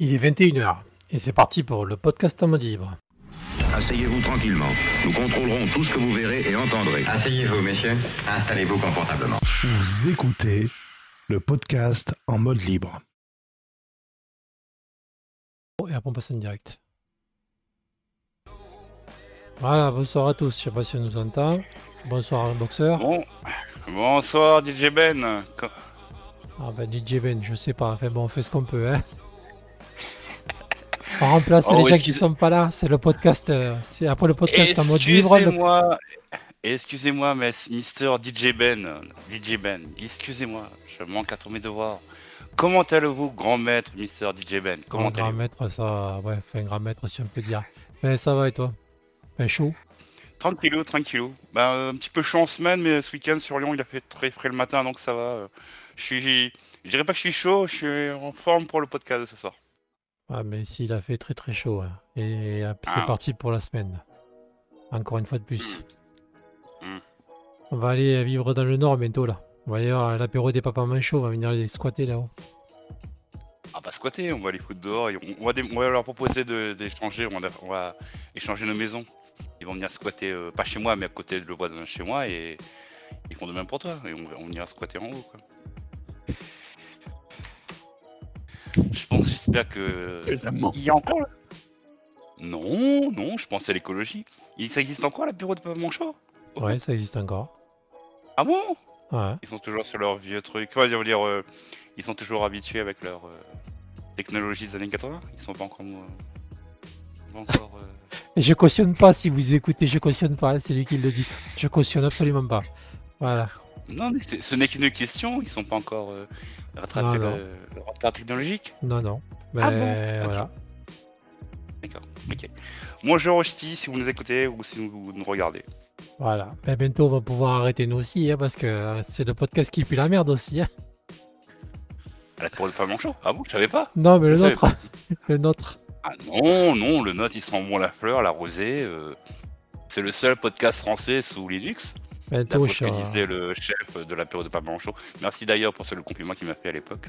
Il est 21h et c'est parti pour le podcast en mode libre. Asseyez-vous tranquillement. Nous contrôlerons tout ce que vous verrez et entendrez. Asseyez-vous, messieurs. Installez-vous confortablement. Vous écoutez le podcast en mode libre. Et après on passe en direct. Voilà, bonsoir à tous. Je sais pas si on nous entend. Bonsoir boxeur. Bon, bonsoir DJ Ben. Ah ben DJ Ben, je sais pas. Enfin bon, on fait ce qu'on peut. Hein. On remplace Oh, les gens qui excuse- sont pas là. C'est le podcast. euh, C'est après le podcast en mode libre. le- Excusez-moi, excusez-moi, mais Mister DJ Ben, DJ Ben, excusez-moi, je manque à tous mes devoirs. Comment allez-vous, grand maître Mister DJ Ben? Comment Un grand allez-vous? maître, ça. Ouais, un grand maître, si on peut dire. Mais ça va et toi? Ben chaud. Tranquillou, tranquillou. Ben, euh, un petit peu chaud en semaine, mais ce week-end sur Lyon, il a fait très frais le matin, donc ça va. euh, Je suis, je dirais pas que je suis chaud, je suis en forme pour le podcast de ce soir. Ah, mais s'il a fait très très chaud. hein. Et euh, c'est Ah. parti pour la semaine. Encore une fois de plus. Mm. On va aller vivre dans le nord bientôt là. On va aller voir l'apéro des papas manchots. On va venir les squatter là-haut. Ah bah squatter, on va les foutre dehors et on, on va, dé- on va leur proposer de- d'échanger, on, va- on va échanger nos maisons. Ils vont venir squatter, euh, pas chez moi, mais à côté de le voisin chez moi et ils font de même pour toi. Et on, on ira squatter en haut. Quoi. Je pense, j'espère que. Il y a encore là Non, non, je pense à l'écologie. Il- Ça existe encore l'apéro de Papa Manchot? Ouais, ça existe encore. Ah bon? Ouais. Ils sont toujours sur leur vieux truc. Quoi, je veux dire, euh, ils sont toujours habitués avec leur euh, technologie des années 80. Ils sont pas encore. euh, pas encore euh, je cautionne pas si vous écoutez. Je cautionne pas. hein, C'est lui qui le dit. Je cautionne absolument pas. Voilà. Non, mais ce n'est qu'une question. Ils sont pas encore euh, rattrapés Non, non. le, le retard technologique. Non, non. Mais Ah bon voilà. D'accord. Ok. Bonjour Ch'ti, si vous nous écoutez ou si vous nous regardez. Voilà. Ben, bientôt, on va pouvoir arrêter nous aussi. hein, parce que euh, c'est le podcast qui pue la merde aussi. hein. Pour le pas manchot. Ah bon, je savais pas. Non, mais le Je nôtre. le nôtre. Ah non, non, le note il sent bon la fleur, la rosée. euh, c'est le seul podcast français sous Linux. D'après je ce que disait le chef de l'apéro de Papa Manchot. Merci d'ailleurs pour ce le compliment qu'il m'a fait à l'époque.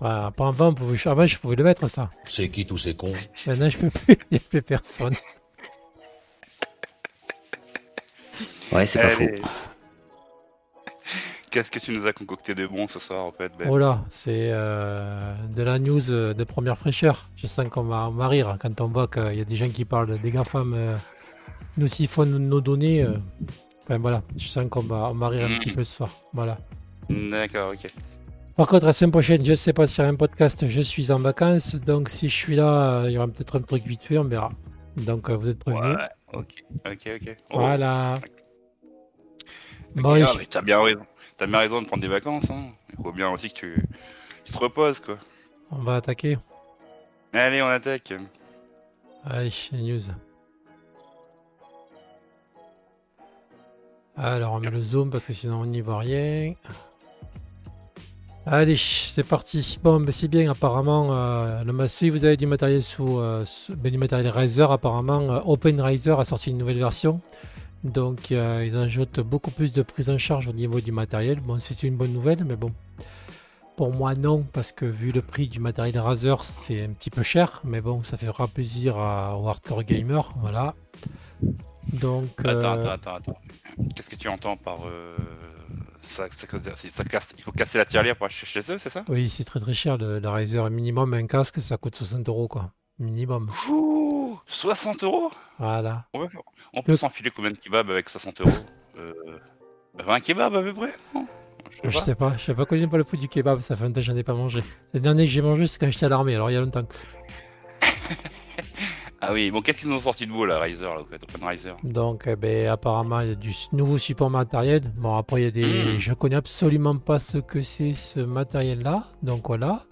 Voilà, pas avant, pouvait- avant, je pouvais le mettre, ça. C'est qui tous ces cons? Maintenant, je peux plus. Il n'y a plus personne. Ouais, c'est pas faux. Allez. Qu'est-ce que tu nous as concocté de bon ce soir en fait Ben? Oh là, c'est euh, de la news de première fraîcheur. Je sens qu'on va, on va rire quand on voit qu'il y a des gens qui parlent des GAFAM euh, nous siphonnent nos données. euh. Enfin voilà, je sens qu'on va, on va rire un petit peu ce soir. Voilà. D'accord, ok. Par contre, la semaine prochaine, je sais pas s'il y a un podcast, je suis en vacances. Donc si je suis là, euh, il y aura peut-être un truc vite fait, on verra. Donc euh, vous êtes prévenus. Ouais, ok, ok, ok. Oh, Voilà. Bon, ah, allez, mais t'as bien raison. T'as bien raison de prendre des vacances. Hein. Il faut bien aussi que tu, tu te reposes quoi. on va attaquer. Allez, on attaque. Allez, news. Alors, on met le zoom parce que sinon on n'y voit rien. Allez, c'est parti. Bon, ben c'est bien, apparemment. euh, le, si vous avez du matériel sous, euh, ben, du matériel Razer, apparemment, euh, OpenRiser a sorti une nouvelle version. Donc, euh, ils ajoutent beaucoup plus de prise en charge au niveau du matériel. Bon, c'est une bonne nouvelle, mais bon. Pour moi, non, parce que vu le prix du matériel Razer, c'est un petit peu cher. Mais bon, ça fera plaisir aux hardcore gamers. Voilà. Donc, Attends, euh, attends, attends, attends. Qu'est-ce que tu entends par euh, ça, ça, ça- casse, Il faut casser la tirelire pour acheter chez eux, c'est ça? Oui, c'est très très cher. Le, le Razer minimum, un casque, ça coûte 60 euros, quoi. Minimum. Ouh, 60 euros? Voilà. On, peut Le- s'enfiler combien de kebabs avec 60 euros? Euh, 20 kebabs à peu près non? Je sais Je pas. sais pas, je sais pas combien pas le prix du kebab, ça fait longtemps que j'en ai pas mangé. Le dernier que j'ai mangé, c'est quand j'étais à l'armée, alors il y a longtemps. Ah oui, bon, qu'est-ce qu'ils ont sorti de beau là, Riser, là, Open Riser Donc, eh ben, apparemment, il y a du nouveau support matériel. Bon, après, il y a des. Mm. Je connais absolument pas ce que c'est ce matériel-là. Donc, voilà.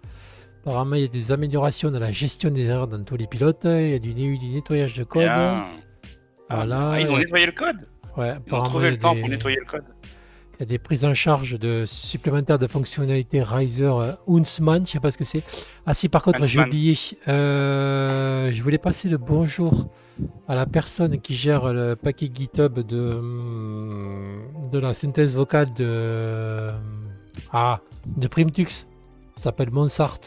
Apparemment, il y a des améliorations dans la gestion des erreurs dans tous les pilotes. Il y a du, du nettoyage de code. Bien. Voilà. Ah, ils ont Et- nettoyé le code Ouais, Ils ont trouvé le temps des- pour nettoyer le code Il y a des prises en charge de supplémentaires de fonctionnalités Riser euh, Huntsman, je sais pas ce que c'est. Ah si, par contre, j'ai oublié. Euh, je voulais passer le bonjour à la personne qui gère le paquet GitHub de, hum, de la synthèse vocale de, ah, de Primtux. S'appelle Monsart.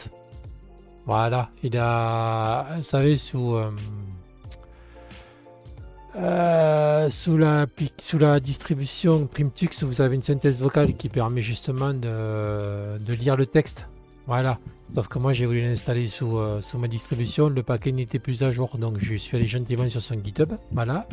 Voilà, il a, vous savez, sous, euh, euh, sous, la, sous la distribution Primtux, vous avez une synthèse vocale qui permet justement de, de lire le texte. Voilà. Sauf que moi j'ai voulu l'installer sous, euh, sous ma distribution, le paquet n'était plus à jour, donc je suis allé gentiment sur son GitHub. Voilà.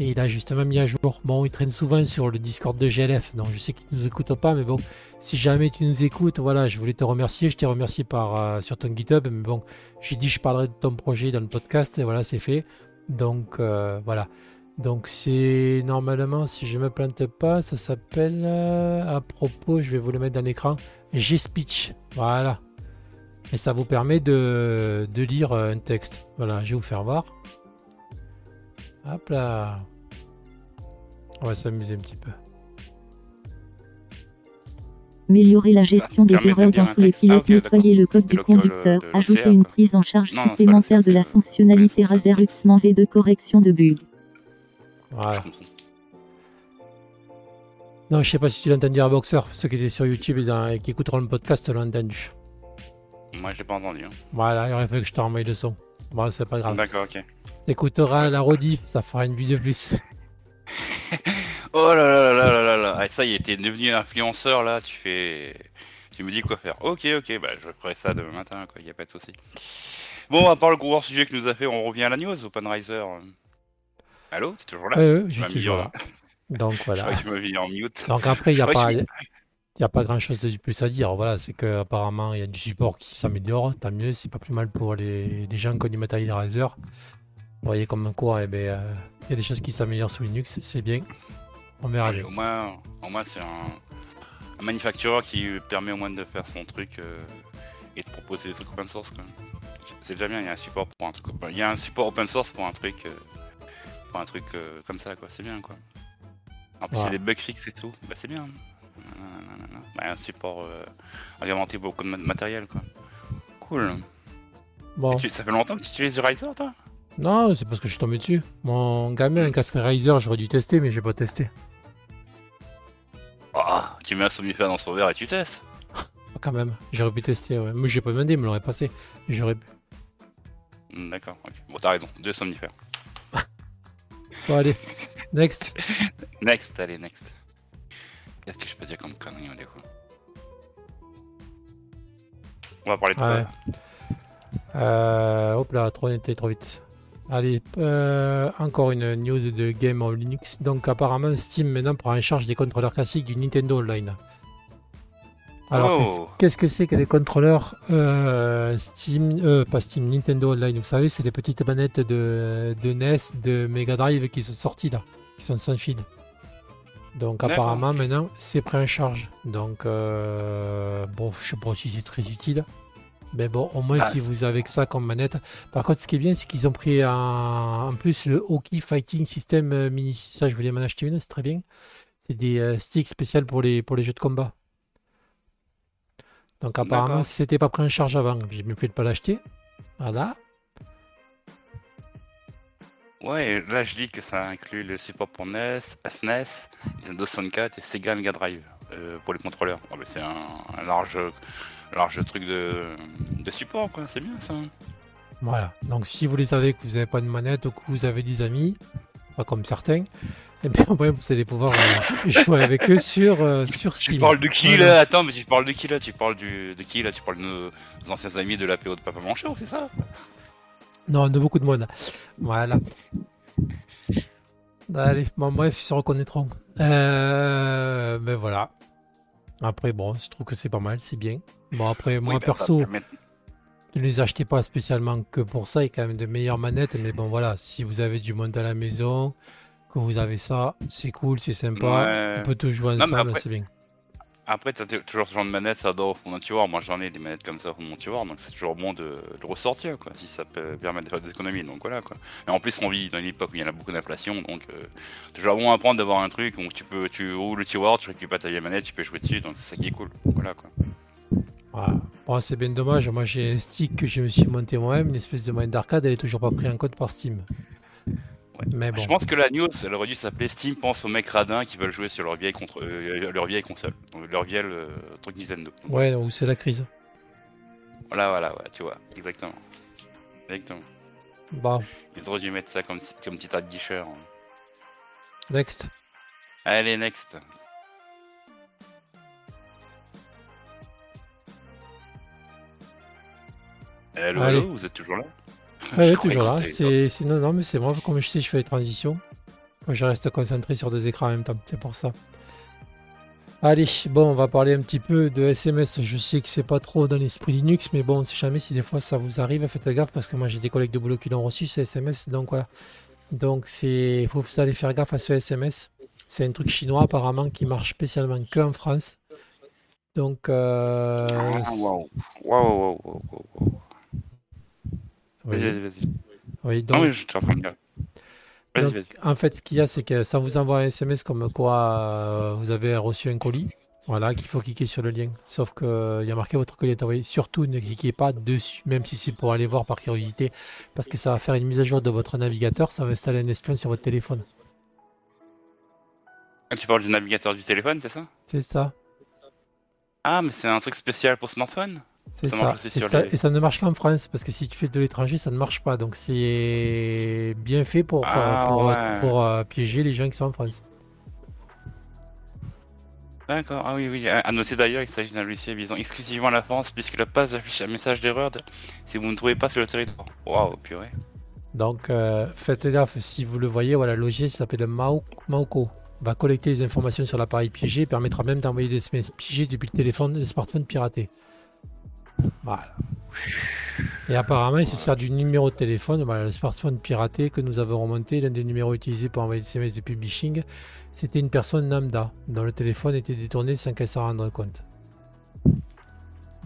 Et il a justement mis à jour. Bon, il traîne souvent sur le Discord de GLF, donc je sais qu'il ne nous écoute pas, mais bon, si jamais tu nous écoutes, voilà, je voulais te remercier. Je t'ai remercié par, euh, sur ton GitHub, mais bon, j'ai dit je parlerai de ton projet dans le podcast, et voilà, c'est fait. Donc, euh, voilà. Donc, c'est normalement, si je me plante pas, ça s'appelle, euh, à propos, je vais vous le mettre dans l'écran, G-Speech. Voilà. Et ça vous permet de, de lire un texte. Voilà, je vais vous faire voir. Hop là. On va s'amuser un petit peu. Améliorer la gestion des erreurs dans tous les pilotes, nettoyer le code du conducteur, ajouter une prise en charge supplémentaire de la fonctionnalité Razer Uxman V de correction de bugs. Voilà. Non, je sais pas si tu l'as entendu à Boxer. Ceux qui étaient sur YouTube et, dans- et qui écouteront le podcast l'ont entendu. Moi, j'ai pas entendu. hein. Voilà, il aurait fallu que je te le son. Bon, c'est pas grave. D'accord, ok. T'écouteras la rediff, ça fera une vidéo de plus. Oh là là là là là là. Ah, ça y est, t'es devenu un influenceur là, tu fais. Tu me dis quoi faire. Ok, ok, bah je ferai ça demain matin, quoi, y a pas de souci. Bon, à part le gros sujet que nous a fait, on revient à la news, OpenRiser. Allô, c'est toujours là? Ouais, je suis toujours là. Donc Je voilà. crois que tu en mute. Donc après, il n'y a, Je pas- que il y a pas grand chose de plus à dire. Voilà, c'est qu'apparemment, il y a du support qui s'améliore. Tant mieux, c'est pas plus mal pour les, les gens qui ont du matériel Razer. Vous voyez comme quoi, eh ben, euh, il y a des choses qui s'améliorent sous Linux, c'est bien. On verra Ouais, bien. au moins, au moins c'est un, un qui permet au moins de faire son truc euh, et de proposer des trucs open source. quoi. C'est déjà bien, il y a un support pour un truc. Il y a un support open source pour un truc, euh, pour un truc euh, comme ça, quoi. C'est bien, quoi. En plus, il y Ouais. a des bug fixes et tout. Bah, c'est bien. Nanana. Bah, un support agrémenté beaucoup de ma- matériel, quoi. Cool. Bon, tu- ça fait longtemps que tu utilises du Riser, toi? Non, c'est parce que je suis tombé dessus. Mon gamin, un casque Razer, j'aurais dû tester, mais j'ai pas testé. Ah, tu mets un somnifère dans son verre et tu testes. Quand même, j'aurais pu tester. Ouais. Moi, j'ai pas demandé, il me l'aurait passé. J'aurais pu. Hmm, D'accord, ok. Bon, t'as raison, deux somnifères. Bon, allez, next. Next, allez, next. Qu'est-ce que je peux dire comme connerie, du coup On va parler de quoi Ouais. Euh, hop là, trop été trop vite. Allez, euh, encore une news de Game of Linux. Donc apparemment Steam maintenant prend en charge des contrôleurs classiques du Nintendo Online. Alors Oh. qu'est-ce- que c'est que les contrôleurs euh, Steam, euh, pas Steam, Nintendo Online? Vous savez, c'est les petites manettes de, de NES, de Mega Drive qui sont sorties là, qui sont sans fil. Donc apparemment maintenant c'est pris en charge. Donc euh, bon, je sais pas si c'est très utile. Mais bon, au moins Ah, si vous avez que ça comme manette. Par contre, ce qui est bien, c'est qu'ils ont pris en, en plus le Hockey Fighting System euh, Mini. Ça, je voulais m'en acheter une, c'est très bien. C'est des euh, sticks spéciaux pour les, pour les jeux de combat. Donc apparemment, c'était pas pris en charge avant. J'ai bien fait de pas l'acheter. Voilà. Ouais, là je lis que ça inclut le support pour NES, SNES, Nintendo 64 et Sega Mega Drive euh, pour les contrôleurs. Ah, c'est un, un large, large truc de, de support, quoi. C'est bien ça. Voilà. Donc si vous les avez, que vous n'avez pas de manette ou que vous avez des amis, pas comme certains, eh bien, après, vous allez pouvoir euh, jouer avec eux sur, euh, sur Steam. Tu parles de qui là? Attends, mais tu parles de qui là? Tu parles du, de qui là? Tu parles de nos, nos anciens amis de l'APO de Papa Manchot, c'est ça? Non, de beaucoup de monde. Voilà. Allez, bon, bref, ils se reconnaîtront. Euh, ben voilà. Après, bon, je trouve que c'est pas mal, c'est bien. Bon, après, moi, Oui, ça perso, permet- ne les achetez pas spécialement que pour ça. Il y a quand même de meilleures manettes. Mais bon, voilà, si vous avez du monde à la maison, que vous avez ça, c'est cool, c'est sympa. Ouais. On peut tous jouer ensemble, c'est bien. Après, t'as toujours ce genre de manette, ça dort au fond d'un tiroir. Moi, j'en ai des manettes comme ça de mon tiroir, donc c'est toujours bon de, ressortir, quoi, si ça peut permettre de faire des économies. Donc voilà, quoi. Et en plus, on vit dans une époque où il y en a beaucoup d'inflation, donc euh, toujours bon à prendre d'avoir un truc où tu peux, tu ouvres le tiroir, tu récupères ta vieille manette, tu peux jouer dessus, donc c'est ça qui est cool. Voilà, quoi. Bon, c'est bien dommage. Moi, j'ai un stick que je me suis monté moi-même, une espèce de manette d'arcade. Elle est toujours pas prise en compte par Steam. Ouais. Mais bon. Je pense que la news, elle aurait dû s'appeler Steam pense aux mecs radins qui veulent jouer sur leur vieille, contre, euh, leur vieille console, donc leur vieille euh, truc Nintendo. Ouais, ou c'est la crise. Voilà, voilà, ouais, tu vois, exactement. Exactement. Bon, Ils auraient dû mettre ça comme, comme petit de guicheurs. next. Allez, next. Hello, Allez. hello, vous êtes toujours là? Ouais, toujours là. C'est, non, non, mais c'est moi, comme je sais, je fais les transitions. Moi, je reste concentré sur deux écrans en même temps, c'est pour ça. Allez, bon, on va parler un petit peu de SMS. Je sais que c'est pas trop dans l'esprit Linux, mais bon, on sait jamais si des fois ça vous arrive, faites gaffe parce que moi j'ai des collègues de boulot qui l'ont reçu ce SMS, donc voilà. Donc c'est, faut vous allez faire gaffe à ce SMS. C'est un truc chinois apparemment qui marche spécialement qu'en France. Donc, euh, Ah, waouh, waouh, waouh. Oui, Vas-y, vas-y, vas-y. oui, donc, Non, mais je en train de dire. Vas-y, Donc, vas-y. en fait, ce qu'il y a, c'est que ça vous envoie un SMS comme quoi euh, vous avez reçu un colis. Voilà, qu'il faut cliquer sur le lien. Sauf qu'il y a marqué votre colis est envoyé. Surtout, ne cliquez pas dessus, même si c'est pour aller voir par curiosité, parce que ça va faire une mise à jour de votre navigateur. Ça va installer un espion sur votre téléphone. Ah, tu parles du navigateur du téléphone, c'est ça? C'est ça. Ah, mais c'est un truc spécial pour smartphone? C'est Ça Et, ça les- et ça ne marche qu'en France, parce que si tu fais de l'étranger, ça ne marche pas. Donc c'est bien fait pour, Ah, pour, ouais. pour, euh, piéger les gens qui sont en France. D'accord, ah oui, oui. À noter d'ailleurs, il s'agit d'un logiciel visant exclusivement la France, puisque la passe affiche un message d'erreur de- si vous ne trouvez pas sur le territoire. Waouh, purée. Donc euh, faites gaffe si vous le voyez, voilà, le logiciel s'appelle Mao- Maoco. Va collecter les informations sur l'appareil piégé et permettra même d'envoyer des SMS piégés depuis le téléphone, le smartphone piraté. Voilà. Et apparemment, il se sert du numéro de téléphone, voilà, le smartphone piraté que nous avons remonté, l'un des numéros utilisés pour envoyer des SMS de publishing, c'était une personne lambda dont le téléphone était détourné sans qu'elle s'en rende compte.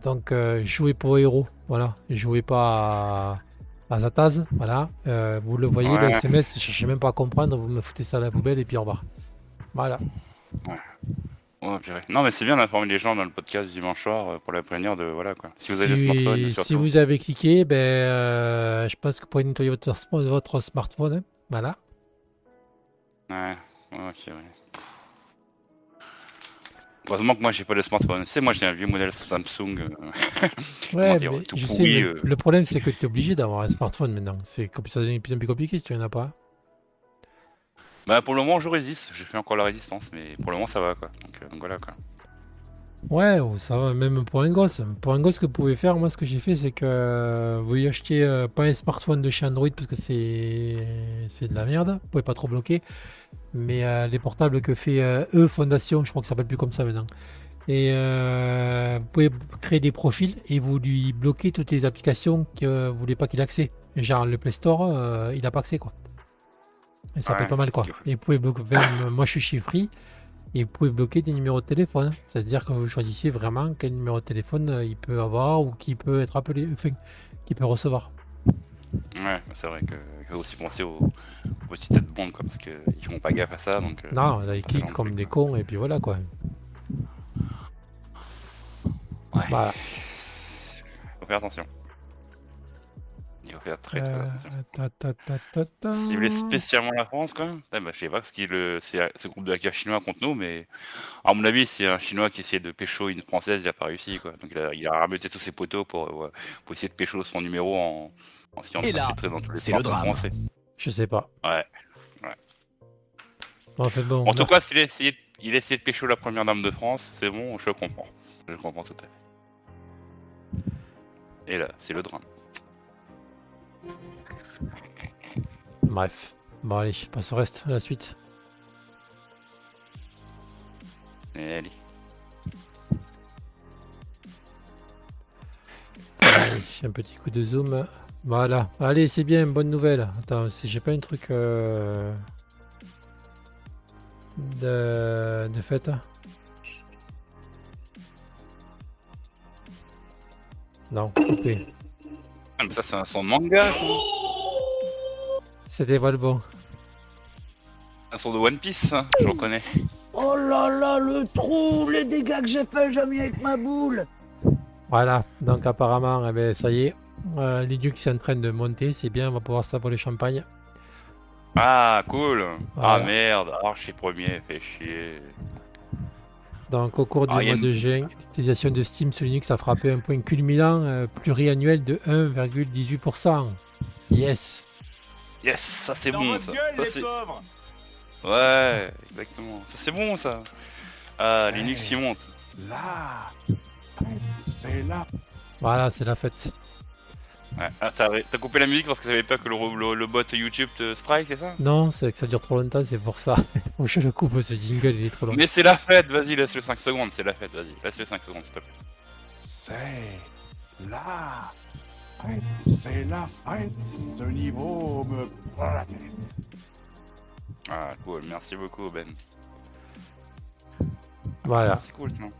Donc euh, jouez pour héros, voilà, jouez pas à, à Zataz, voilà. Euh, vous le voyez, le. SMS, cherchez même pas à comprendre, vous me foutez ça à la poubelle et puis au revoir. Voilà. Oh, purée. Non, mais c'est bien d'informer les gens dans le podcast du dimanche soir euh, pour la prévenir de. Voilà quoi. Si vous avez si, le smartphone, si surtout. vous avez cliqué, ben, euh, je pense que vous pouvez nettoyer votre, sm- votre smartphone. hein. Voilà. Ouais, ok, ouais. Heureusement que moi j'ai pas de smartphone. Sais, moi j'ai un vieux modèle Samsung. euh, Ouais, dire, mais je sais, mais euh. le problème c'est que tu es obligé d'avoir un smartphone maintenant. C'est ça devient de plus en plus compliqué si tu en as pas. Bah pour le moment je résiste. J'ai fait encore la résistance, mais pour le moment ça va quoi. Donc, euh, voilà quoi. Ouais, oh, ça va, même pour un gosse. Pour un gosse, que vous pouvez faire, moi, ce que j'ai fait, c'est que euh, vous y achetez euh, pas un smartphone de chez Android parce que c'est de la merde. Vous pouvez pas trop bloquer. Mais les portables que fait euh, E Fondation, je crois que ça s'appelle plus comme ça maintenant. Et vous pouvez créer des profils et vous lui bloquez toutes les applications que vous voulez pas qu'il ait accès. Genre le Play Store, il a pas accès quoi. Et ça peut pas mal quoi. Et vous pouvez bloquer, même, moi je suis chez Free, et vous pouvez bloquer des numéros de téléphone. C'est-à-dire que vous choisissez vraiment quel numéro de téléphone euh, il peut avoir ou qui peut être appelé, enfin, qui peut recevoir. Ouais, c'est vrai que faut aussi penser aux, aux petites têtes blondes quoi, parce qu'ils font pas gaffe à ça. Donc, euh, Non, là, ils cliquent comme des cons et puis voilà quoi. Ouais. Voilà. Faut faire attention. Il faut faire très très Euh, attention. voulez spécialement la France, quand même, eh ben, je sais pas ce qu'il le, c'est ce groupe de hackers chinois contre nous, mais à mon avis, c'est un chinois qui essayait de pécho une française, il a pas réussi, quoi. Donc il a, il a rameuté tous ses poteaux pour, euh, pour essayer de pécho son numéro en, de Et là, s'infiltrer dans tous les c'est le drame. français. Je sais pas. Ouais. Bon, en fait, bon. En tout merci. cas, s'il a essayé, il a essayé de pécho la première dame de France, c'est bon, je comprends. Je comprends tout à fait. Et là, c'est le drame. Bref. Bon, allez, je passe au reste, à la suite. Et allez. Allez, un petit coup de zoom. Voilà. Allez, c'est bien, bonne nouvelle. Attends, si j'ai pas un truc euh, de, de fête. Non, coupé. Ah, mais ça, c'est un son de manga, ça. C'était pas le bon. Un son de One Piece, ça, je reconnais. Oh là là, le trou, les dégâts que j'ai fait, j'ai mis avec ma boule. Voilà, donc apparemment, eh ben, ça y est. Euh, Linux est en train de monter, c'est bien, on va pouvoir savoir les champagnes. Ah, cool. Voilà. Ah merde, archi premier, fait chier. Donc au cours du Ah, mois de juin, l'utilisation de Steam sur Linux a frappé un point culminant euh, pluriannuel de 1,18%. Yes. Yes, ça c'est bon ça. Ouais, exactement. Ça c'est bon ça. Ah, Linux qui monte. Là, c'est là. Voilà, c'est la fête. Ouais. Ah, t'as t'as coupé la musique parce que t'avais peur que le, le- le bot YouTube te strike, c'est ça Non, c'est que ça dure trop longtemps, c'est pour ça. Je le coupe, ce jingle, il est trop long. Mais c'est la fête, vas-y, laisse-le 5 secondes, c'est la fête, vas-y, laisse-le 5 secondes, s'il te plaît. C'est là. C'est la fête. Ce niveau me prend la tête. Ah, cool, merci beaucoup, Ben. Voilà. C'est cool, non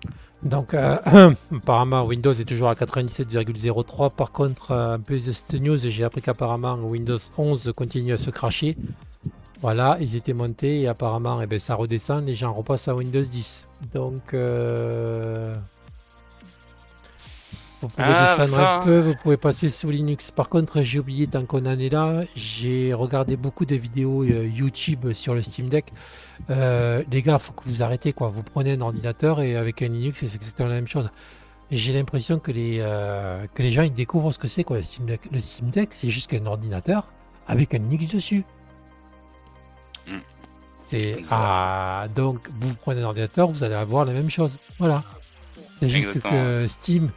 Donc, euh, apparemment, Windows est toujours à 97,03. Par contre, euh, un peu de cette news, j'ai appris qu'apparemment Windows 11 continue à se cracher. Voilà, ils étaient montés et apparemment, eh ben, ça redescend. Les gens repassent à Windows 10. Donc, euh, vous pouvez Ah, descendre ça. un peu, vous pouvez passer sous Linux. Par contre, j'ai oublié, tant qu'on en est là, j'ai regardé beaucoup de vidéos euh, YouTube sur le Steam Deck. Euh, les gars, faut que vous arrêtez quoi. Vous prenez un ordinateur et avec un Linux, c'est exactement la même chose. J'ai l'impression que les euh, que les gens ils découvrent ce que c'est quoi le Steam Deck. Le Steam Deck, c'est juste qu'un ordinateur avec un Linux dessus. Mm. C'est ah donc vous prenez un ordinateur, vous allez avoir la même chose. Voilà. C'est juste que Steam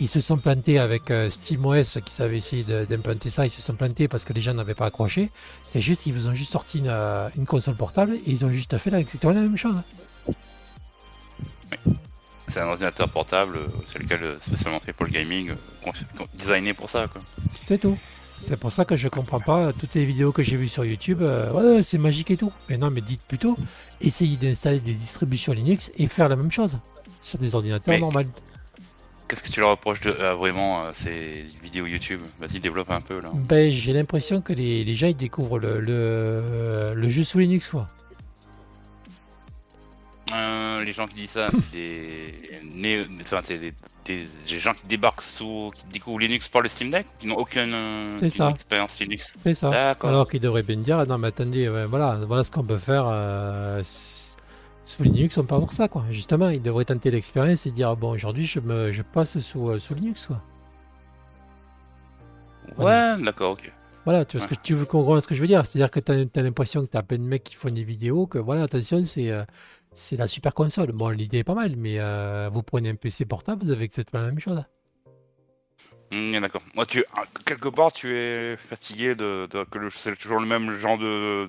ils se sont plantés avec euh, SteamOS qui avaient essayé de- d'implanter ça, ils se sont plantés parce que les gens n'avaient pas accroché. C'est juste qu'ils vous ont juste sorti une, euh, une console portable et ils ont juste fait la, exactement la même chose. C'est un ordinateur portable, euh, c'est lequel spécialement fait pour le gaming, designé pour ça. C'est tout. C'est pour ça que je comprends pas toutes les vidéos que j'ai vues sur YouTube. euh, ouais, c'est magique et tout. Mais non, mais dites plutôt, essayez d'installer des distributions Linux et faire la même chose sur des ordinateurs Mais- normaux. Qu'est-ce que tu leur reproches de euh, vraiment euh, ces vidéos YouTube? Vas-y, développe un peu là. Ben, j'ai l'impression que les, les gens ils découvrent le, le, le jeu sous Linux quoi. Euh, les gens qui disent ça, c'est des, né- enfin, c'est des, des- des gens qui débarquent sous, qui découvrent Linux par le Steam Deck, qui n'ont aucune, euh, ça. expérience Linux. C'est ça. Alors qu'ils devraient bien dire, non mais attendez, voilà, voilà ce qu'on peut faire sous Linux, on peut avoir ça quoi. Justement, ils devraient tenter l'expérience et dire bon aujourd'hui je me je passe sous, euh, sous Linux quoi. Ouais, d'accord, ok. Voilà, tu vois ce que tu veux comprendre ce que je veux dire. C'est-à-dire que tu as, l'impression que tu as plein de mecs qui font des vidéos, que voilà, attention, c'est euh, c'est la super console. Bon, l'idée est pas mal, mais euh, vous prenez un PC portable, vous avez exactement la même chose. Hmm, d'accord. Moi, tu, ah, quelque part, tu es fatigué de, de- que c'est toujours le même genre de,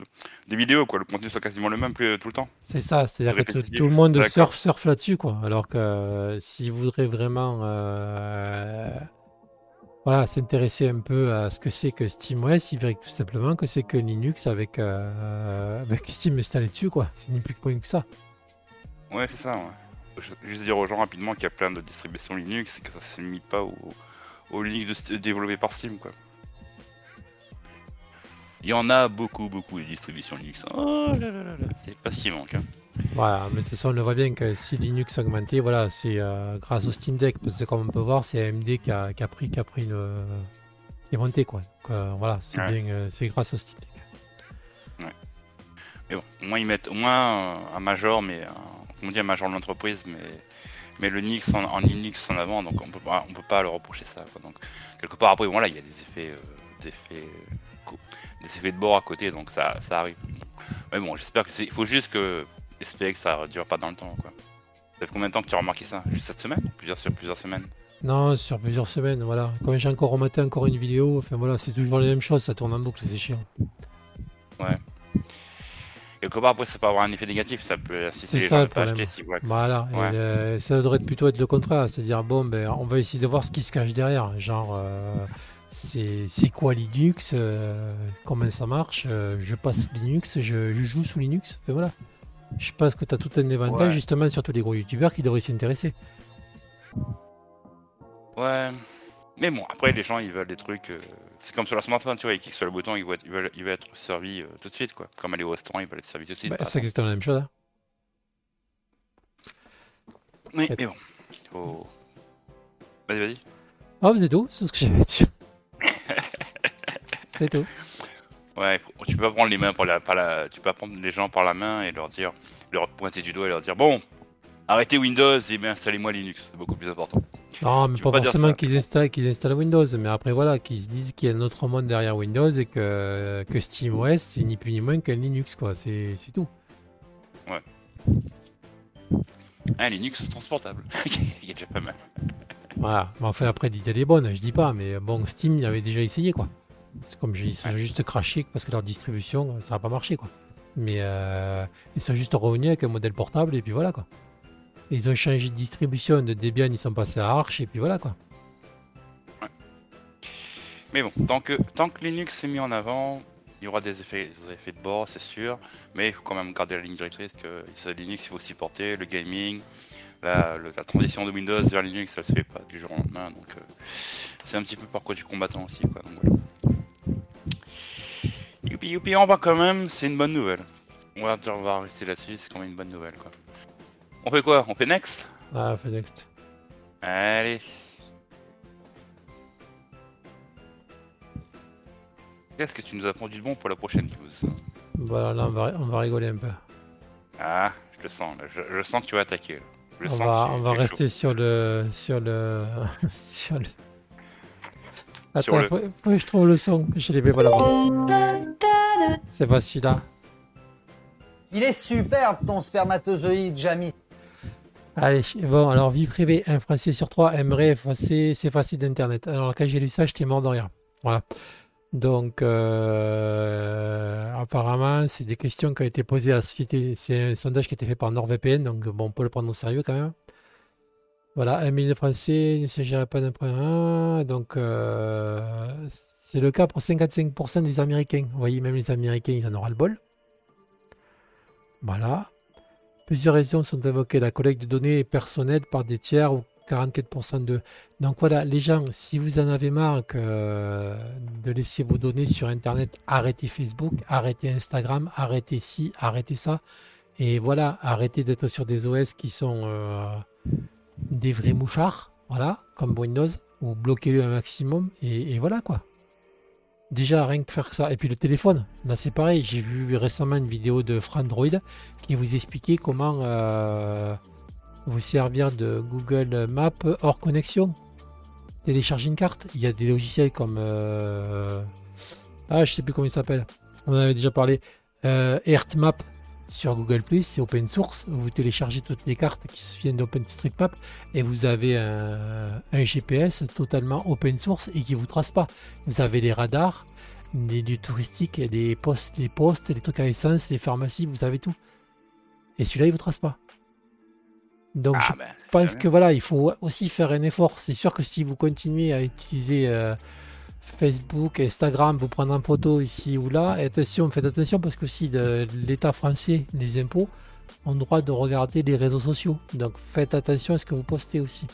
de vidéos, quoi. Le contenu soit quasiment le même plus- tout le temps. C'est ça, c'est-à-dire que tout, le monde surfe, surfe là-dessus, quoi. Alors que euh, s'ils voudraient vraiment euh, voilà, s'intéresser un peu à ce que c'est que SteamOS, ils verraient tout simplement que c'est que Linux avec, euh, avec Steam installé dessus, quoi. C'est ni plus que point que ça. Ouais, c'est ça. Ouais. Je- Juste dire aux gens rapidement qu'il y a plein de distributions Linux et que ça se limite pas au, au Linux de- développé par Steam, quoi. Il y en a beaucoup, beaucoup de distributions Linux. Oh là là là là, c'est pas ce qui manque. Hein. Voilà, mais de toute façon, on le voit bien que si Linux a augmenté, voilà, c'est euh, grâce au Steam Deck, parce que comme on peut voir, c'est AMD qui a, qui a pris, qui a pris le, qui est monté, quoi. Donc euh, voilà, c'est Ouais. bien, euh, c'est grâce au Steam Deck. Mais bon, au moins ils mettent au moins un major, mais un, on dit un major de l'entreprise, mais mais le Linux en, en Linux en avant, donc on peut pas on peut pas leur reprocher ça. Quoi. Donc quelque part après voilà il y a des effets euh, des effets euh, des effets de bord à côté, donc ça ça arrive. Mais bon j'espère que c'est il faut juste que espérer que ça dure pas dans le temps quoi. Ça fait combien de temps que tu as remarqué ça? Juste cette semaine? Ou plusieurs sur plusieurs semaines? Non, sur plusieurs semaines, voilà. Quand j'ai encore rematé encore une vidéo, enfin voilà, c'est toujours la même chose, ça tourne en boucle, c'est chiant. Ouais. Quelque part après ça peut avoir un effet négatif, ça peut C'est ça le problème. acheter si- ouais. Voilà, et, euh, ça devrait plutôt être le contraire, c'est-à-dire bon, ben, on va essayer de voir ce qui se cache derrière, genre euh, c'est quoi Linux, euh, comment ça marche, euh, je passe sous Linux, je, je joue sous Linux, et voilà. Je pense que tu as tout un avantage Ouais. justement sur tous les gros youtubeurs qui devraient s'y intéresser. Ouais. Mais bon, après, les gens, ils veulent des trucs. C'est comme sur leur smartphone, tu vois, ils cliquent sur le bouton, ils veulent, ils veulent, ils veulent être servis euh, tout de suite, quoi. Comme aller au restaurant, ils veulent être servis tout de suite. Bah, c'est exactement la même chose. hein. Oui, mais bon. Vas-y, vas-y. Ah, vous êtes où? C'est ce que j'avais dire. c'est tout. Ouais, tu peux pas prendre les mains par la, par la. Tu peux pas prendre les gens par la main et leur dire. Leur pointer du doigt et leur dire Bon, Arrêtez Windows et installez-moi Linux, c'est beaucoup plus important. Non, mais pas, forcément qu'ils installent, qu'ils installent Windows, mais après voilà, qu'ils se disent qu'il y a un autre monde derrière Windows et que, que SteamOS c'est ni plus ni moins qu'un Linux, quoi, c'est tout. Ouais. Un Linux transportable, il y a déjà pas mal. Voilà, mais enfin après l'idée est bonne, je dis pas, mais bon, Steam y avait déjà essayé, quoi. C'est comme ils sont juste craché parce que leur distribution, ça n'a pas marché, quoi. Mais euh, ils sont juste revenus avec un modèle portable et puis voilà, quoi. Ils ont changé de distribution de Debian, ils sont passés à Arch et puis voilà quoi. Mais bon, tant que, tant que Linux est mis en avant, il y aura des effets, des effets de bord, c'est sûr. Mais il faut quand même garder la ligne directrice que Linux, il faut supporter le gaming. La, la, transition de Windows vers Linux, ça se fait pas du jour au lendemain. Donc euh, c'est un petit peu par quoi du combattant aussi. Quoi, donc. Youpi, youpi, on va quand même, c'est une bonne nouvelle. On va, on va rester là-dessus, c'est quand même une bonne nouvelle. quoi. On fait quoi? On fait next? Ah, on fait next. Allez. Qu'est-ce que tu nous as pondu de bon pour la prochaine news? Voilà, là, on va, on va rigoler un peu. Ah, je le sens, Je, sens que tu vas attaquer. on va, on va rester sur le, sur le, sur le. Attends, Faut, que je trouve le son. Je l'ai pas là C'est pas celui-là. Il est superbe ton spermatozoïde, Jamie. Allez, bon, alors vie privée, un Français sur trois aimerait effacer ses faciles d'Internet. Alors quand j'ai lu ça, j'étais mort de rire. Voilà. Donc, euh, apparemment, c'est des questions qui ont été posées à la société. C'est un sondage qui a été fait par NordVPN, donc bon, on peut le prendre au sérieux quand même. Voilà, un million de Français ne s'agirait pas d'un point. Donc, euh, c'est le cas pour 55% des Américains. Vous voyez, même les Américains, ils en auront le bol. Voilà. Plusieurs raisons sont évoquées. La collecte de données personnelles par des tiers ou 44% de. Donc voilà, les gens, si vous en avez marre de laisser vos données sur Internet, arrêtez Facebook, arrêtez Instagram, arrêtez ci, arrêtez ça. Et voilà, arrêtez d'être sur des OS qui sont euh, des vrais mouchards, voilà, comme Windows, ou bloquez-le un maximum. et voilà quoi. Déjà, rien que faire ça. Et puis le téléphone, là c'est pareil. J'ai vu récemment une vidéo de Frandroid qui vous expliquait comment euh, vous servir de Google Maps hors connexion. Télécharger une carte. Il y a des logiciels comme. Euh, ah, je sais plus comment il s'appelle. On en avait déjà parlé. Euh, EarthMap sur Google Plus, c'est open source. Vous téléchargez toutes les cartes qui viennent d'OpenStreetMap et vous avez un, GPS totalement open source et qui vous trace pas. Vous avez les radars, les, du touristique, les postes, les postes, les trucs à essence, les pharmacies, vous avez tout. Et celui-là, il vous trace pas. Donc ah, je ben, pense que voilà, il faut aussi faire un effort. C'est sûr que si vous continuez à utiliser euh, Facebook, Instagram, vous prendre en photo ici ou là. Et attention, faites attention parce que si l'État français, les impôts, ont le droit de regarder les réseaux sociaux. Donc faites attention à ce que vous postez aussi.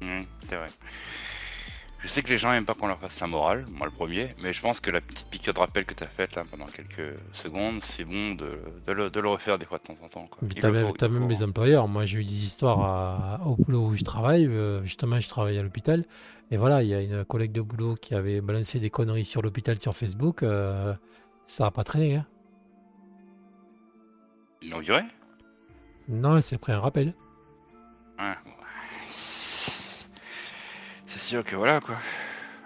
Mmh, c'est vrai. Je sais que les gens n'aiment pas qu'on leur fasse la morale, moi le premier, mais je pense que la petite piqûre de rappel que tu as faite là pendant quelques secondes, c'est bon de, le, refaire des fois de temps en temps. Tu as, même, même mes employeurs. Moi j'ai eu des histoires au boulot où je travaille. Euh, justement, je travaille à l'hôpital. Et voilà, il y a une collègue de boulot qui avait balancé des conneries sur l'hôpital sur Facebook. Euh, ça n'a pas traîné. Hein. Ils l'ont viré? Non, c'est pris un rappel. Ouais, c'est sûr que voilà quoi.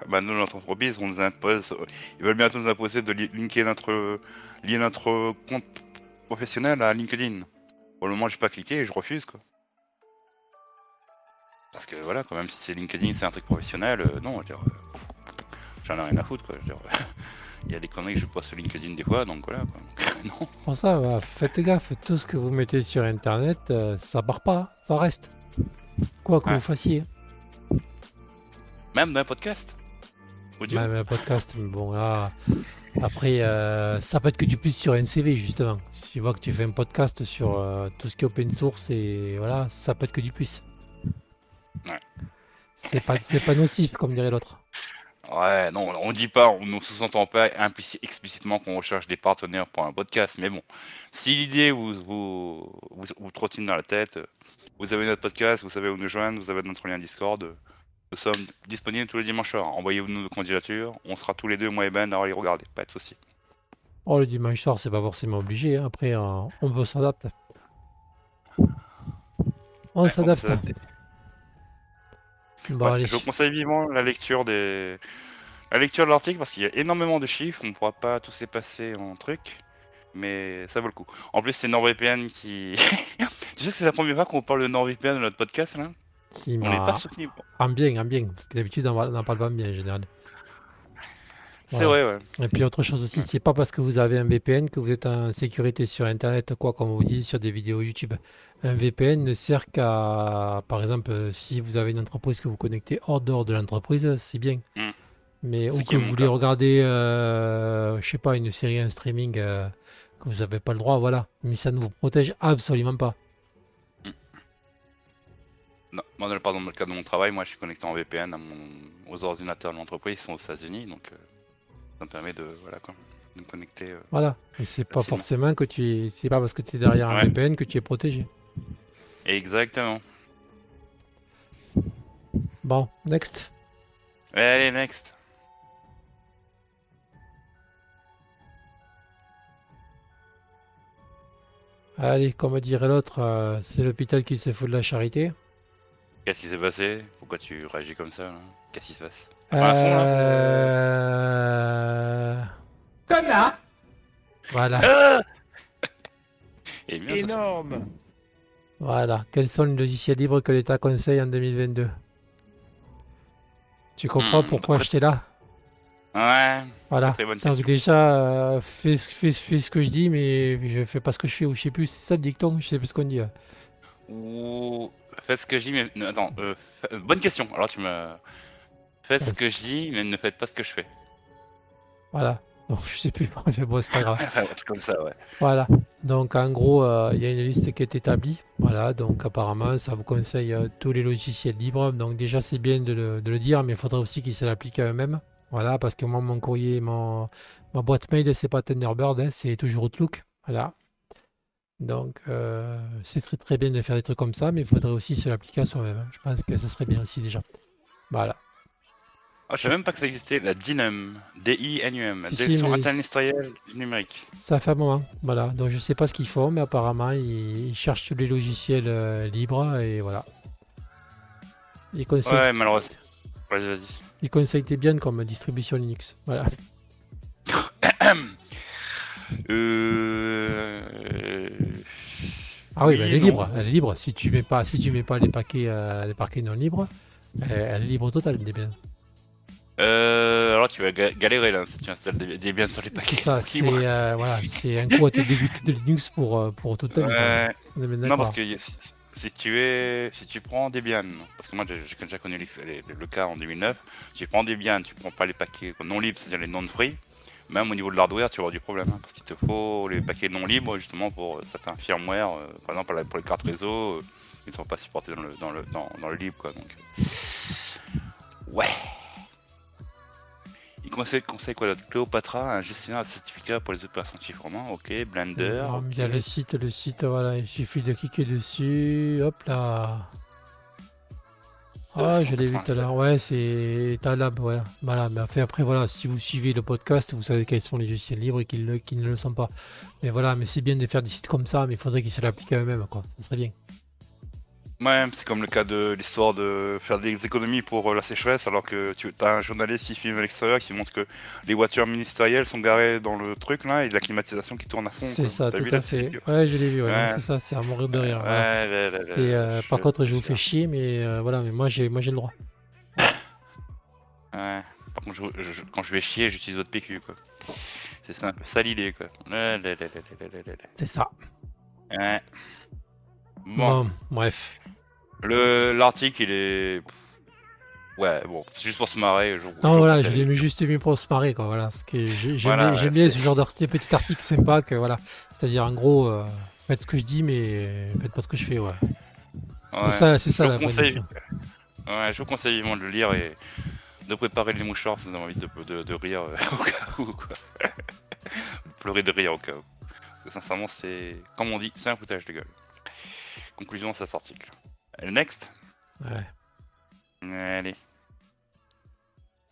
Bah, nous, notre entreprise, on nous impose, ils veulent bientôt nous imposer de linker notre, lier notre compte professionnel à LinkedIn. Pour le moment, j'ai pas cliqué et je refuse quoi. Parce que voilà, quand même, si c'est LinkedIn, c'est un truc professionnel, euh, non, je veux dire, euh, j'en ai rien à foutre quoi. Je veux dire, il y a des conneries que je poste sur LinkedIn des fois, donc voilà quoi. non. Pour ça, bah, faites gaffe, tout ce que vous mettez sur internet, euh, ça part pas, ça reste. Quoi que vous fassiez. Même dans un podcast Même un podcast, mais bon là. Après, euh, ça peut être que du plus sur un CV, justement. Si tu vois que tu fais un podcast sur euh, tout ce qui est open source, et voilà, ça peut être que du plus. Ouais. C'est pas, c'est pas nocif, comme dirait l'autre. Ouais, non, on dit pas, on ne sous-entend pas explicitement qu'on recherche des partenaires pour un podcast, mais bon, si l'idée vous, vous, vous, vous trottine dans la tête, vous avez notre podcast, vous savez où nous joindre, vous avez notre lien Discord, nous sommes disponibles tous les dimanches soirs. Envoyez-vous nos candidatures. On sera tous les deux, moi et Ben, à les regarder. Pas de soucis. Oh, le dimanche soir, c'est pas forcément obligé. Hein. Après, on peut s'adapter. On s'adapte. Bon, Ouais, je vous conseille vivement la lecture des la lecture de l'article parce qu'il y a énormément de chiffres, on ne pourra pas tous les passer en truc, mais ça vaut le coup. En plus, c'est NordVPN qui. tu sais que c'est la première fois qu'on parle de NordVPN dans notre podcast là? Si, On n'est pas soutenu. En bien, en bien. Parce que d'habitude, on n'en parle pas bien en général. C'est vrai, ouais. Et puis autre chose aussi, c'est pas parce que vous avez un VPN que vous êtes en sécurité sur Internet, quoi, comme on vous dit sur des vidéos YouTube. Un VPN ne sert qu'à, par exemple, si vous avez une entreprise que vous connectez hors dehors de l'entreprise, c'est bien. Mm. Mais ou que vous voulez regarder, euh, je sais pas, une série, un streaming euh, que vous n'avez pas le droit, voilà. Mais ça ne vous protège absolument pas. Non, moi, dans le, pardon, dans le cadre de mon travail, moi je suis connecté en VPN à mon, aux ordinateurs de l'entreprise, ils sont aux États-Unis, donc euh, ça me permet de, voilà, quoi, de me connecter. euh. Voilà. Et c'est pas forcément que tu es, c'est pas parce que tu es derrière un. VPN que tu es protégé. Exactement. Bon, next. Allez, next. Allez, comme dirait l'autre, euh, c'est l'hôpital qui se fout de la charité. Qu'est-ce qui s'est passé? Pourquoi tu réagis comme ça là? Qu'est-ce qui se passe? Euh... Connard Voilà, Et bien, ça, Énorme voilà. Quels sont les logiciels libres que l'État conseille en 2022 Tu comprends Hmm, pourquoi très- j'étais là? Ouais, Voilà. très bonne Donc question. déjà, euh, fais, ce- fais, fais ce que je dis, mais je fais pas ce que je fais, ou je sais plus. C'est ça le dicton, je sais plus ce qu'on dit. euh. Ou faites ce que je dis, mais non, attends. euh, fa- bonne question. Alors tu me faites ce que je dis, mais ne faites pas ce que je fais. Voilà. Donc je sais plus. bon, c'est pas grave. Comme ça, ouais. Voilà. Donc en gros, euh, il y a une liste qui est établie. Voilà. Donc apparemment, ça vous conseille euh, tous les logiciels libres. Donc déjà, c'est bien de le, de le dire, mais il faudrait aussi qu'ils se l'appliquent à eux-mêmes. Voilà, parce que moi, mon courrier, mon, ma boîte mail, c'est pas Thunderbird, hein, c'est toujours Outlook. Voilà. Donc, euh, c'est très très bien de faire des trucs comme ça, mais il faudrait aussi se l'appliquer à soi-même. hein. Je pense que ça serait bien aussi déjà. Voilà. Ah, je savais même pas que ça existait, la DINUM, D-I-N-U-M, Si, Direction interministérielle du numérique. Ça fait un moment. Voilà. Donc, je sais pas ce qu'ils font, mais apparemment, ils, ils cherchent tous les logiciels euh, libres et voilà. Ils conseillent, Ouais, malheureusement. Vas-y, vas-y. ils conseillent Debian comme distribution Linux. Voilà. Euh... Ah oui, Oui bah, elle est non. libre. Elle est libre. Si tu mets pas, si tu mets pas les paquets, euh, les paquets non libres, elle est libre total, Debian. Euh, alors tu vas ga- galérer là si tu installes des, des biens sur les C'est paquets. ça. C'est euh, voilà. C'est un coup à te dégoûter de Linux pour pour bien Non, parce que si, tu es, si tu prends Debian, parce que moi j'ai déjà connu le cas en 2009, si tu prends Debian, tu prends pas les paquets non libres, c'est-à-dire les non-free, même au niveau de l'hardware, tu vas avoir du problème, hein, parce qu'il te faut les paquets non libres justement pour euh, certains firmware, euh, par exemple pour les cartes réseau, euh, ils ne sont pas supportés dans le, dans le, dans, dans le libre, quoi. Donc, ouais. Il conseille, conseille quoi d'autre? Cléopatra, un gestionnaire de certificats pour les opérations de chiffrement, ok. Blender, Il y a le site, le site, voilà, il suffit de cliquer dessus, hop là. Ah, je l'ai vu tout à l'heure, ouais, c'est Talab, voilà. voilà. Mais après, voilà, si vous suivez le podcast, vous savez quels sont les logiciels libres et qui, le- qui ne le sont pas. Mais voilà, mais c'est bien de faire des sites comme ça, mais il faudrait qu'ils se l'appliquent à eux-mêmes, quoi. Ça serait bien. Ouais, c'est comme le cas de l'histoire de faire des économies pour euh, la sécheresse, alors que tu as un journaliste qui filme à l'extérieur qui montre que les voitures ministérielles sont garées dans le truc là et la climatisation qui tourne à fond. C'est ça, tout à fait. Ouais, je l'ai vu, ouais, Ouais. c'est ça, c'est à mourir de rire. Ouais, Et euh, je- par contre, je vous fais chier, mais euh, voilà, mais moi j'ai moi j'ai le droit. Ouais. Par contre, je- je- quand je vais chier, j'utilise votre PQ quoi. C'est ça, un peu ça l'idée quoi. C'est ça. Ouais. Bon, Bon, bref. le l'article il est. Ouais, bon, c'est juste pour se marrer. Je, Non, je voilà, je l'ai mis juste mis pour se marrer, quoi, voilà, parce que j'ai- j'aime Voilà, bien, ouais, ce genre de petit article sympa, que voilà, c'est-à-dire en gros, euh, faites ce que je dis, mais faites pas ce que je fais, ouais. Ouais. C'est ça, c'est ça la conseille-. Ouais, je vous conseille vivement de le lire et de préparer les mouchoirs si vous avez envie de, de, de rire euh, au cas où. Quoi. Pleurer de rire au cas où. Parce que sincèrement, c'est, comme on dit, c'est un foutage de gueule. Conclusion de cet article. Next Ouais. Allez.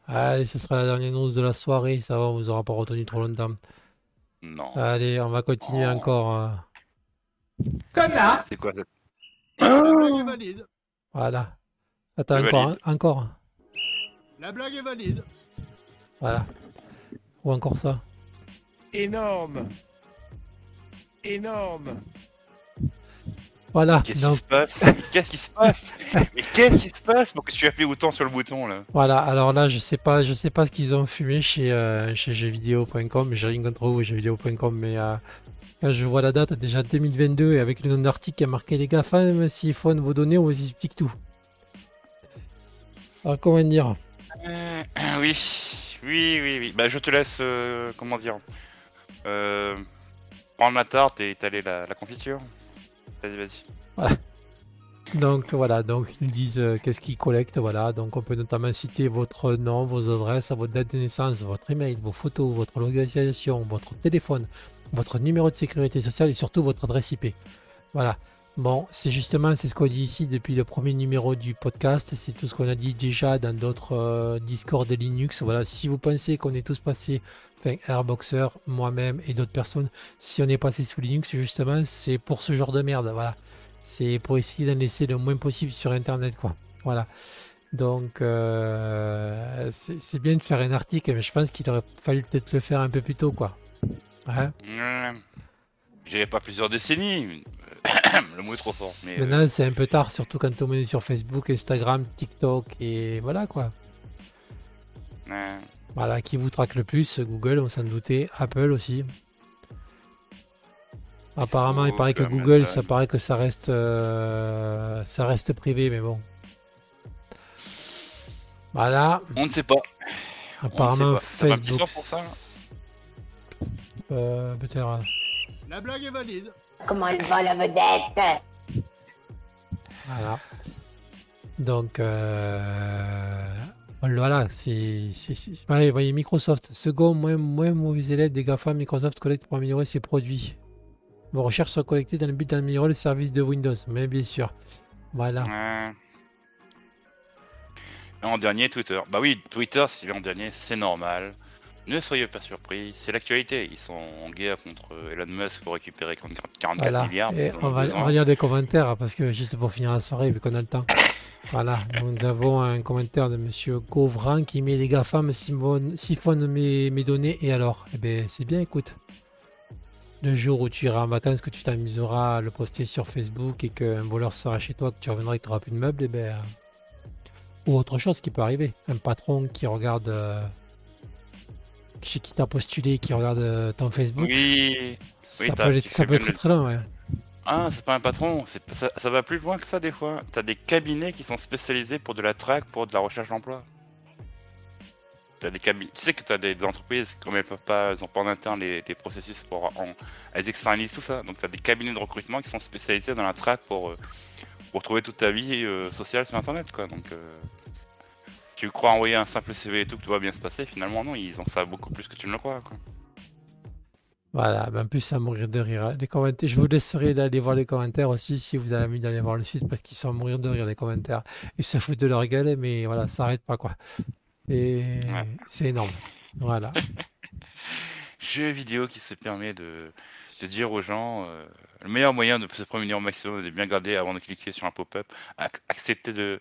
Allez, ce sera la dernière news de la soirée, ça va, on vous aura pas retenu trop longtemps. Non. Allez, on va continuer Oh. encore. euh. Connard C'est quoi ça La blague est valide. Voilà. Attends, encore, valide. encore. La blague est valide. Voilà. Ou encore ça. Énorme. Énorme. Voilà. Qu'est-ce qui se passe? Qu'est-ce qui se passe? Mais qu'est-ce qui se passe pour que tu appuies autant sur le bouton là? Voilà. Alors là, je sais pas, je sais pas ce qu'ils ont fumé chez, euh, chez jeuxvideo.com. J'ai rien contre vous, jeuxvideo.com, mais euh, quand je vois la date, déjà 2022, et avec le nom d'article qui a marqué les GAFAM, siphonnent vos données, on vous explique tout. Alors, comment dire? Euh, Oui, oui, oui, oui. Bah, je te laisse, euh, comment dire, euh, prendre la tarte et étaler la, la confiture. Vas-y. Donc voilà, donc ils nous disent euh, qu'est-ce qu'ils collectent, voilà. Donc on peut notamment citer votre nom, vos adresses, votre date de naissance, votre email, vos photos, votre localisation, votre téléphone, votre numéro de sécurité sociale et surtout votre adresse IP. Voilà. Bon, c'est justement c'est ce qu'on dit ici depuis le premier numéro du podcast. C'est tout ce qu'on a dit déjà dans d'autres euh, Discord de Linux. Voilà, si vous pensez qu'on est tous passés, enfin Airboxer, moi-même et d'autres personnes, si on est passé sous Linux, justement, c'est pour ce genre de merde. Voilà. C'est pour essayer d'en laisser le moins possible sur Internet, quoi. Voilà. Donc, euh, c'est bien de faire un article, mais je pense qu'il aurait fallu peut-être le faire un peu plus tôt, quoi. Hein J'irai pas plusieurs décennies. le mot est trop fort. Mais, euh, Maintenant, c'est un peu tard, surtout quand on est sur Facebook, Instagram, TikTok, et voilà, quoi. Voilà, qui vous traque le plus Google, on s'en doutait. Apple aussi. Apparemment, il paraît que Google, ça paraît que ça reste, euh, ça reste privé, mais bon. Voilà. on ne sait pas. Apparemment, pas Facebook. sort pour ça, Euh, peut-être. euh, La blague est valide. Comment elle va la vedette? Voilà. Donc, euh, voilà, c'est. Allez, vous voyez, Microsoft, second, moins, moins mauvais élève des GAFA, Microsoft collecte pour améliorer ses produits. Vos recherches sont collectées dans le but d'améliorer le service de Windows, mais bien sûr. Voilà. En dernier, Twitter. Bah oui, Twitter, s'il est en dernier, c'est normal. Ne soyez pas surpris, c'est l'actualité. Ils sont en guerre contre Elon Musk pour récupérer 44 Voilà. milliards. On, va, besoin. on va lire des commentaires parce que juste pour finir la soirée, vu qu'on a le temps. Voilà, nous avons un commentaire de monsieur Gauvran qui met les GAFAM siphonnent, mes, mes données et alors? Eh bien, c'est bien, écoute. Le jour où tu iras en vacances, que tu t'amuseras à le poster sur Facebook et qu'un voleur sera chez toi, que tu reviendras et que tu n'auras plus de meubles, ben. euh, Ou autre chose qui peut arriver. Un patron qui regarde. Chez qui t'a postulé, qui regarde euh, ton Facebook. Oui, ça oui, peut t'as- tu ça peut être très long, ouais. Ah, c'est pas un patron, ça, ça va plus loin que ça des fois. T'as des cabinets qui sont spécialisés pour de la traque, pour de la recherche d'emploi. T'as des cabinets. Tu sais que t'as des, des entreprises, comme elles peuvent pas, elles ont pas en interne les, les processus pour. en- elles externalisent tout ça. Donc t'as des cabinets de recrutement qui sont spécialisés dans la traque pour, euh, pour trouver toute ta vie euh, sociale sur internet quoi. Donc euh, tu crois envoyer un simple CV et tout que tout va bien se passer, finalement non, ils en savent beaucoup plus que tu ne le crois quoi. Voilà, ben en plus, à mourir de rire. Les commentaires, je vous laisserai d'aller voir les commentaires aussi si vous avez envie d'aller voir le site parce qu'ils sont à mourir de rire, les commentaires. Ils se foutent de leur gueule, mais voilà, ça arrête pas quoi. Et Ouais. c'est énorme. Voilà. jeu vidéo qui se permet de, de dire aux gens euh, le meilleur moyen de se prémunir au maximum, de bien garder avant de cliquer sur un pop-up, ac- accepter de,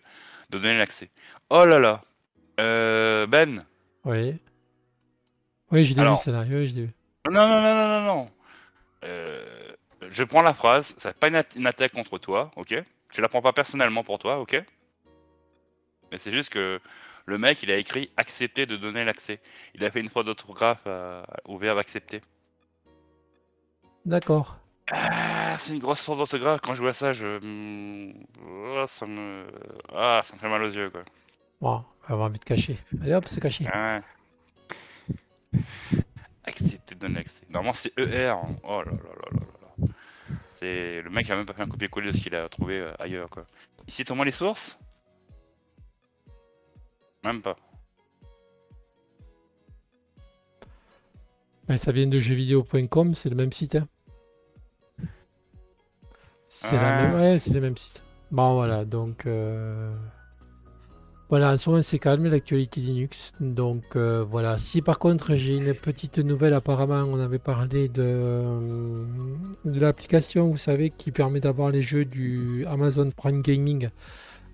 de donner l'accès. Oh là là Euh, Ben Oui. Oui, je l'ai vu, Alors. celle-là. Oui, vu. Non, non, non, non, non, non Euh, Je prends la phrase, c'est pas une, at- une attaque contre toi, ok? Je la prends pas personnellement pour toi, ok? Mais c'est juste que le mec, il a écrit accepter de donner l'accès. Il a fait une faute d'orthographe euh, au verbe accepter. D'accord. Ah, c'est une grosse faute d'orthographe. Quand je vois ça, je. hmm, oh, ça me. Ah, ça me fait mal aux yeux, quoi. Bon, on va avoir envie de cacher. Allez hop, c'est caché. Ah ouais. Accepter de donner l'accès. Normalement, c'est ER. Oh là là là là là là. C'est... Le mec a même pas fait un copier-coller de ce qu'il a trouvé euh, ailleurs, quoi. Ici, au moins les sources? Même pas. Ben, ça vient de jeuxvideo.com, c'est le même site. hein. C'est la Ah. même, ouais, c'est le même site. Bon, voilà, donc. euh, Voilà, en ce moment c'est calme l'actualité Linux. Donc euh, voilà. Si par contre j'ai une petite nouvelle, apparemment on avait parlé de, euh, de l'application, vous savez, qui permet d'avoir les jeux du Amazon Prime Gaming.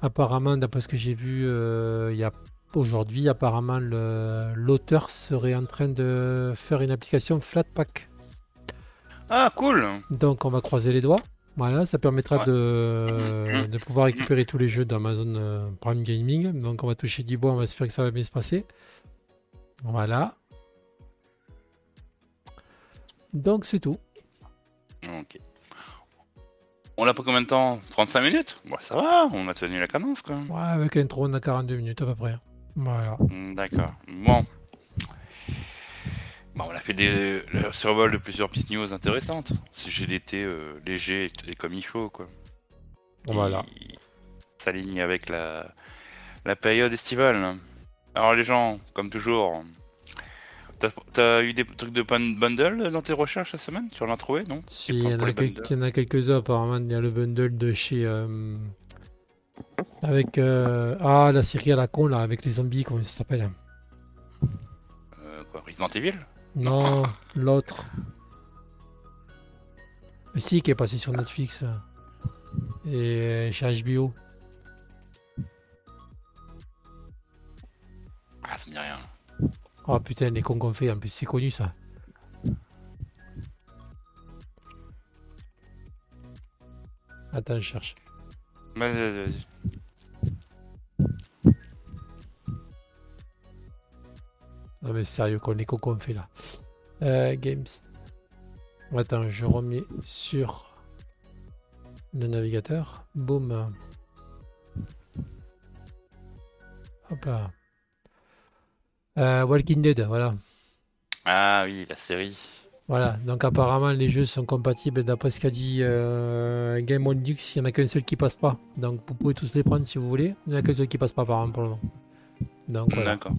Apparemment, d'après ce que j'ai vu euh, il y a aujourd'hui, apparemment l'auteur serait en train de faire une application Flatpak. Ah cool Donc on va croiser les doigts. Voilà, ça permettra Ouais. de, de pouvoir récupérer tous les jeux d'Amazon euh, Prime Gaming. Donc on va toucher du bois, on va espérer que ça va bien se passer. Voilà. Donc c'est tout. Ok. On l'a pas combien de temps? 35 minutes? Bon, ça va, on a tenu la cadence quoi. Ouais, avec l'intro, on a 42 minutes à peu près. Voilà. Hmm, D'accord. Bon. Bon, on a fait des, le survol de plusieurs petites news intéressantes. Sujet d'été euh, léger et, et comme il faut, quoi. Voilà. Il s'aligne avec la, la période estivale. Alors, les gens, comme toujours, t'as eu des trucs de bun- bundle dans tes recherches cette semaine? Tu en as trouvé, non? Si, il y en a, les quel- bundles il y en a quelques-uns apparemment. Il y a le bundle de chez. euh, avec. euh, ah, la série à la con là, avec les zombies, comment ça s'appelle? Euh, quoi, Resident Evil? Non, l'autre. Mais si, qui est passé sur Netflix. là. Et euh, chez HBO. Ah, ça me dit rien. Oh putain, les cons qu'on fait, en plus c'est connu ça. Attends, je cherche. Vas-y, vas-y, vas-y. Non mais sérieux, qu'on cons qu'on fait là. Euh, games. Attends, je remets sur le navigateur. Boum. Hop là. Euh, Walking Dead, voilà. Ah oui, la série. Voilà, donc apparemment les jeux sont compatibles d'après ce qu'a dit euh, Game on Linux, il n'y en a qu'un seul qui passe pas. Donc vous pouvez tous les prendre si vous voulez. Il n'y en a qu'un seul qui passe pas apparemment pour le moment. Donc voilà, D'accord.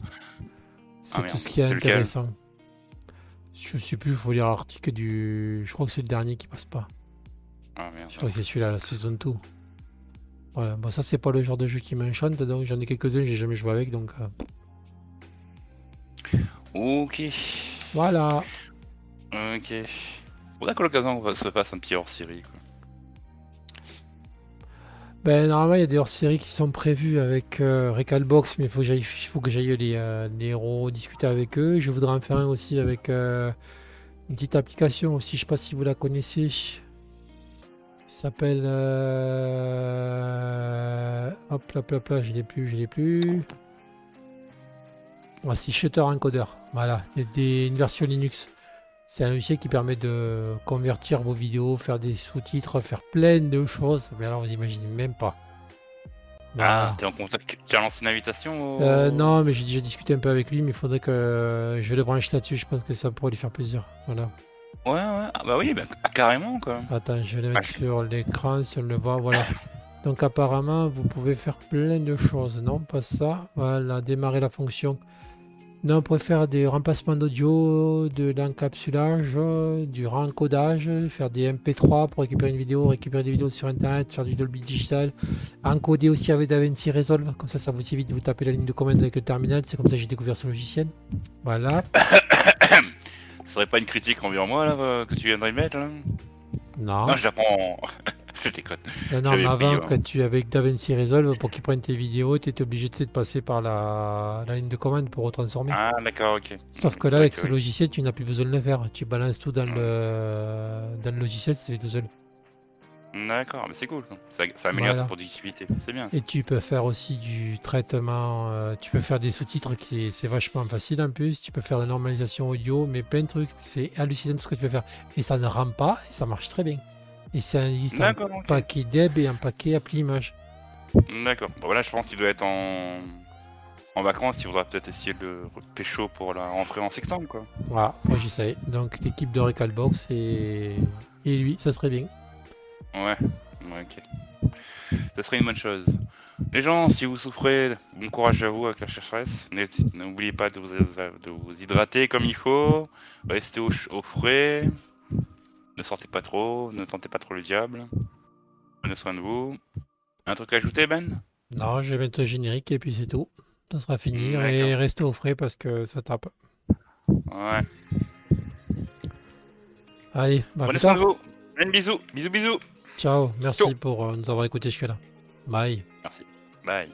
C'est Ah, tout merde. ce qui est C'est intéressant. Je sais plus, il faut lire l'article du... Je crois que c'est le dernier qui passe pas. Ah merde. Je crois que c'est celui-là, la saison 2. Voilà, bon ça c'est pas le genre de jeu qui m'enchante, donc j'en ai quelques-uns, j'ai jamais joué avec, donc euh, Ok. voilà. Ok. Faudrait qu'à l'occasion on se fasse un petit hors-série. quoi. Ben, normalement, il y a des hors-séries qui sont prévus avec euh, Recalbox, mais il faut que j'aille, les, euh, rediscuter avec eux. Je voudrais en faire un aussi avec euh, une petite application aussi, je sais pas si vous la connaissez. S'appelle. euh, Hop hop hop là, je l'ai plus, je l'ai plus. Voici Shutter Encoder. Voilà, il y a des, une version Linux. C'est un logiciel qui permet de convertir vos vidéos, faire des sous-titres, faire plein de choses. Mais alors, vous imaginez même pas. Ah, t'es en contact. Tu as lancé une invitation au... Euh, non, mais j'ai déjà discuté un peu avec lui, mais il faudrait que je le branche là-dessus. Je pense que ça pourrait lui faire plaisir. Voilà. Ouais, ouais. Ah bah oui, bah, ah, carrément quoi. Attends, je vais le mettre sur l'écran si on le voit. Voilà. Donc apparemment, vous pouvez faire plein de choses. Non, pas ça. Voilà, démarrer la fonction. Non, on pourrait faire des remplacements d'audio, de l'encapsulage, du rencodage, faire des MP3 pour récupérer une vidéo, récupérer des vidéos sur Internet, faire du Dolby Digital, encoder aussi avec DaVinci Resolve. Comme ça, ça vous évite de vous taper la ligne de commande avec le terminal. C'est comme ça que j'ai découvert ce logiciel. Voilà. Ce serait pas une critique envers moi là que tu viendrais mettre là? Non. Non, j'apprends. je déconne. Non, non, mais avant, oublié, quand tu avec DaVinci Resolve, pour qu'il prenne tes vidéos, tu étais obligé de passer par la, la ligne de commande pour retransformer. Ah d'accord, ok. Sauf que C'est là, avec que ce oui. logiciel, tu n'as plus besoin de le faire. Tu balances tout dans, le, dans le logiciel, ça se fait tout seul. D'accord, mais c'est cool. Ça, ça améliore Voilà. ta productivité. C'est bien. Et tu peux faire aussi du traitement, euh, tu peux faire des sous-titres, qui c'est vachement facile en plus. Tu peux faire de la normalisation audio, mais plein de trucs. C'est hallucinant ce que tu peux faire. Et ça ne rend pas, et ça marche très bien. Et ça existe un paquet deb et un paquet appli image. D'accord. Bon, voilà, je pense qu'il doit être en... en vacances. Il faudra peut-être essayer de pécho pour la rentrée en septembre, quoi. Voilà, moi j'essaye. Donc l'équipe de Recalbox et... et lui, ça serait bien. Ouais, ouais, ok. Ce serait une bonne chose. Les gens, si vous souffrez, bon courage à vous avec la. N'hésitez- N'oubliez pas de vous, de vous hydrater comme il faut. Restez au, au frais. Ne sortez pas trop. Ne tentez pas trop le diable. Prenez soin de vous. Un truc à ajouter, Ben? Non, je vais mettre le générique et puis c'est tout. Ça sera fini. Et restez au frais parce que ça tape. Ouais. Allez, bah, Prenez soin de vous. Un bisou. Bisous, bisous. Ciao, merci Ciao. pour euh, nous avoir écoutés jusque-là. Bye. Merci. Bye.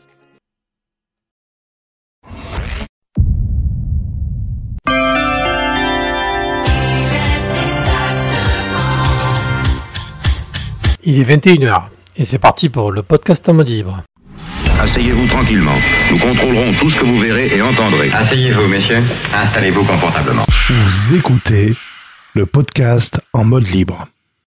Il est 21h et c'est parti pour le podcast en mode libre. Asseyez-vous tranquillement. Nous contrôlerons tout ce que vous verrez et entendrez. Asseyez-vous, messieurs. Installez-vous confortablement. Vous écoutez le podcast en mode libre.